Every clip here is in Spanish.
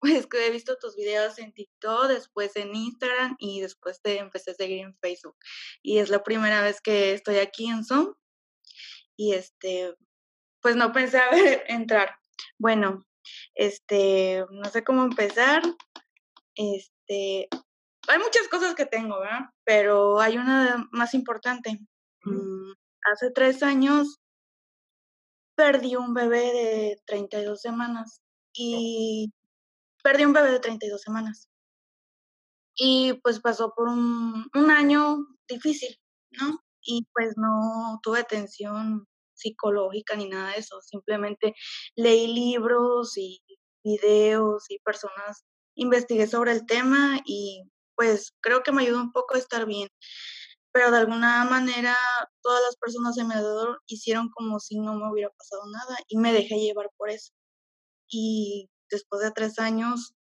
Pues que he visto tus videos en TikTok, después en Instagram y después te empecé a seguir en Facebook. Y es la primera vez que estoy aquí en Zoom. Y este, pues no pensé a ver, entrar. Bueno, este, no sé cómo empezar. Este, hay muchas cosas que tengo, ¿verdad? Pero hay una más importante. Mm, hace tres años perdí un bebé de 32 semanas y perdí un bebé de 32 semanas. Y pues pasó por un, año difícil, ¿no? Y pues no tuve atención psicológica ni nada de eso, simplemente leí libros y videos y personas, investigué sobre el tema y pues creo que me ayudó un poco a estar bien. Pero de alguna manera todas las personas a mi alrededor hicieron como si no me hubiera pasado nada y me dejé llevar por eso. Y después de tres años,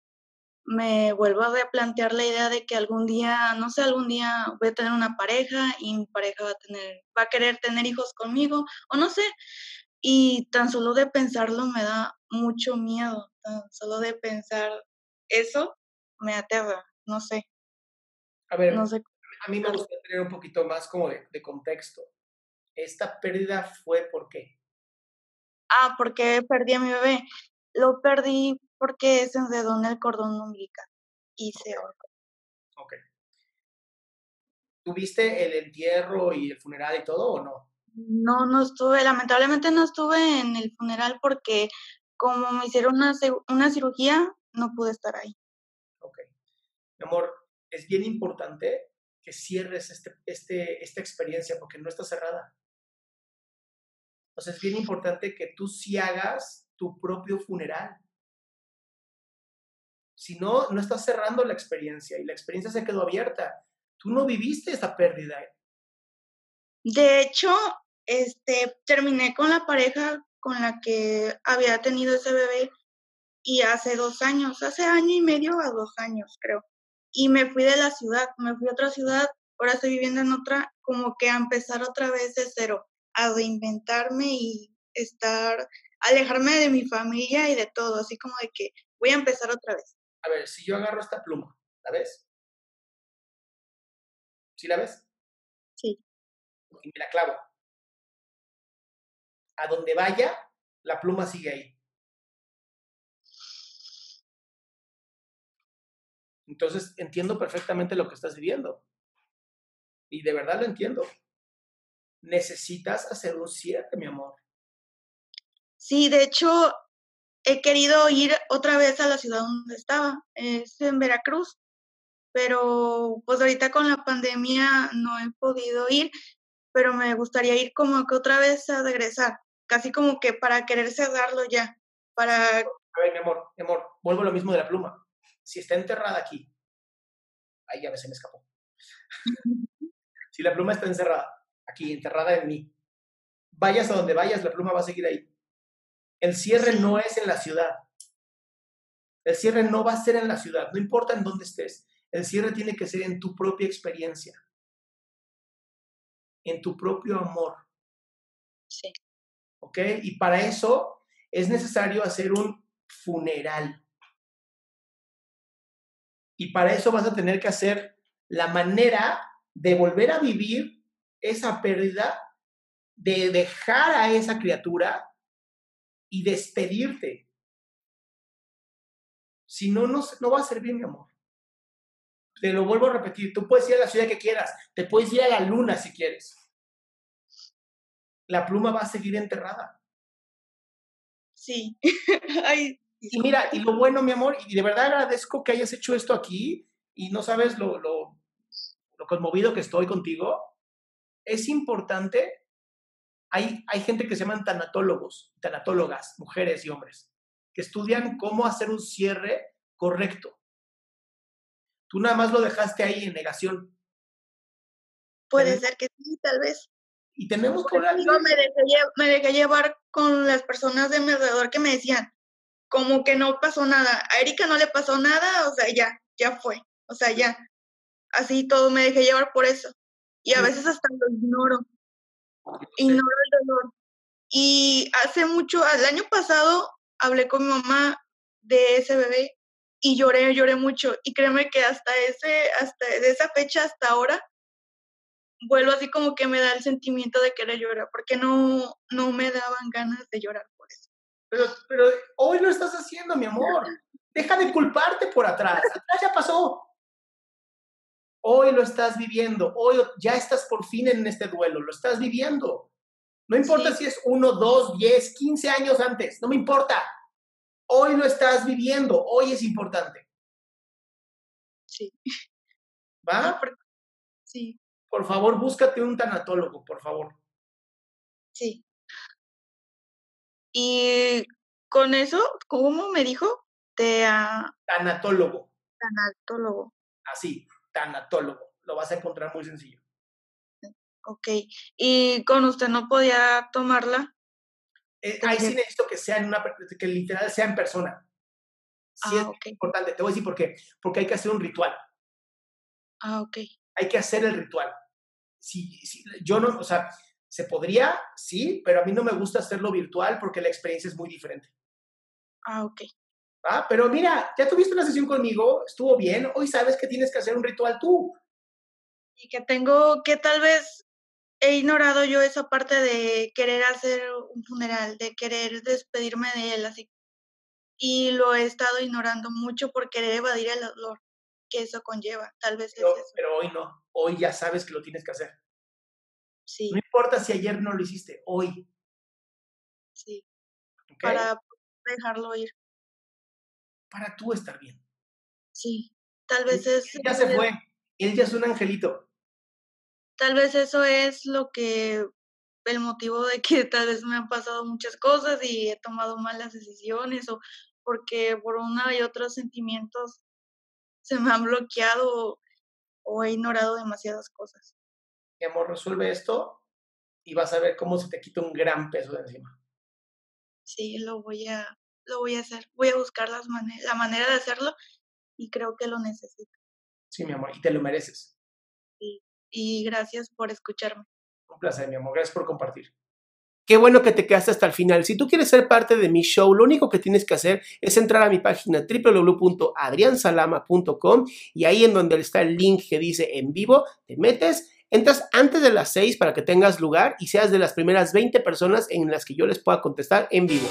me vuelvo a replantear la idea de que algún día, no sé, algún día voy a tener una pareja y mi pareja va a tener, va a querer tener hijos conmigo, o no sé. Y tan solo de pensarlo me da mucho miedo, tan solo de pensar eso me aterra, no sé. A ver, no sé. a mí me gustaría tener un poquito más como de, de contexto. ¿Esta pérdida fue por qué? Ah, porque perdí a mi bebé. Lo perdí porque se enredó en el cordón umbilical y se ahorcó. Ok. ¿Tuviste el entierro y el funeral y todo o no? No, no estuve, lamentablemente no estuve en el funeral porque como me hicieron una, una cirugía, no pude estar ahí. Ok. Mi amor, es bien importante que cierres este, este, esta experiencia porque no está cerrada. Entonces es bien importante que tú sí hagas tu propio funeral. Si no, no estás cerrando la experiencia y la experiencia se quedó abierta. Tú no viviste esa pérdida. De hecho, este, terminé con la pareja con la que había tenido ese bebé y hace dos años, hace año y medio a dos años creo. Y me fui de la ciudad, me fui a otra ciudad, ahora estoy viviendo en otra, como que a empezar otra vez de cero, a reinventarme y estar alejarme de mi familia y de todo, así como de que voy a empezar otra vez. A ver, si yo agarro esta pluma, ¿la ves? ¿Sí la ves? Sí. Y me la clavo. A donde vaya, la pluma sigue ahí. Entonces entiendo perfectamente lo que estás viviendo. Y de verdad lo entiendo. Necesitas hacer un cierre, mi amor. Sí, de hecho, he querido ir otra vez a la ciudad donde estaba, es en Veracruz, pero pues ahorita con la pandemia no he podido ir, pero me gustaría ir como que otra vez a regresar, casi como que para querer cerrarlo ya, para... A ver, mi amor, mi amor, vuelvo a lo mismo de la pluma. Si está enterrada aquí, ahí ya se me escapó. si la pluma está encerrada, aquí, enterrada en mí, vayas a donde vayas, la pluma va a seguir ahí. El cierre no es en la ciudad. El cierre no va a ser en la ciudad, no importa en dónde estés. El cierre tiene que ser en tu propia experiencia, en tu propio amor. Sí. ¿Ok? Y para eso es necesario hacer un funeral. Y para eso vas a tener que hacer la manera de volver a vivir esa pérdida, de dejar a esa criatura y despedirte. Si no, no, no va a servir, mi amor. Te lo vuelvo a repetir, tú puedes ir a la ciudad que quieras, te puedes ir a la luna si quieres. La pluma va a seguir enterrada. Sí. y mira, y lo bueno, mi amor, y de verdad agradezco que hayas hecho esto aquí y no sabes lo, lo, lo conmovido que estoy contigo. Es importante hay, gente que se llaman tanatólogos, tanatólogas, mujeres y hombres, que estudian cómo hacer un cierre correcto. Tú nada más lo dejaste ahí en negación. Puede ser que sí, tal vez. Y tenemos que Yo me dejé, me dejé llevar con las personas de mi alrededor que me decían, como que no pasó nada. A Erika no le pasó nada, o sea, ya, ya fue. O sea, ya. Así todo me dejé llevar por eso. Y a Sí. veces hasta lo ignoro. Ignoro el dolor. Y hace mucho, el año pasado, hablé con mi mamá de ese bebé y lloré, lloré mucho. Y créeme que hasta ese, hasta de esa fecha hasta ahora, vuelvo así como que me da el sentimiento de querer llorar, porque no, no me daban ganas de llorar por eso. Pero, pero hoy lo estás haciendo, mi amor. Deja de culparte por atrás. Atrás ya pasó. Hoy lo estás viviendo. Hoy ya estás por fin en este duelo. Lo estás viviendo. No importa Sí. si es uno, dos, diez, quince años antes. No me importa. Hoy lo estás viviendo. Hoy es importante. Sí. ¿Va? Sí, Por favor, búscate un tanatólogo, por favor. sí. Y con eso, ¿cómo me dijo? De ah, Tanatólogo. tanatólogo. Así, tanatólogo. Lo vas a encontrar muy sencillo. Ok. Y con usted no podía tomarla. Eh, ahí sí necesito que sea en una, que literal sea en persona. Sí es Ah, ok. importante. Te voy a decir por qué. Porque hay que hacer un ritual. Ah, ok. Hay que hacer el ritual. Si, si- yo no, o sea, se podría, sí, pero a mí no me gusta hacerlo virtual porque la experiencia es muy diferente. Ah, ok. ¿Va? Pero mira, ya tuviste una sesión conmigo, estuvo bien. Hoy sabes que tienes que hacer un ritual tú. Y que tengo que tal vez he ignorado yo esa parte de querer hacer un funeral, de querer despedirme de él así. Y lo he estado ignorando mucho por querer evadir el dolor que eso conlleva. Tal vez es Pero, eso. pero hoy no. Hoy ya sabes que lo tienes que hacer. Sí, No importa si ayer no lo hiciste, hoy. sí. Para dejarlo ir. Para tú estar bien. Sí. Tal vez es Él ya se fue. Él ya es un angelito. tal vez eso es lo que el motivo de que tal vez me han pasado muchas cosas y he tomado malas decisiones o porque por una y otros sentimientos se me han bloqueado o he ignorado demasiadas cosas. Mi amor, resuelve esto y vas a ver cómo se te quita un gran peso de encima. Sí, lo voy a lo voy a hacer. Voy a buscar las mane- la manera de hacerlo y creo que lo necesito. Sí, mi amor, y te lo mereces. Y gracias por escucharme. Un placer, mi amor. Gracias por compartir. Qué bueno que te quedaste hasta el final. Si tú quieres ser parte de mi show, lo único que tienes que hacer es entrar a mi página www.adriansalama.com y ahí en donde está el link que dice en vivo, te metes, entras antes de las 6 para que tengas lugar y seas de las primeras 20 personas en las que yo les pueda contestar en vivo.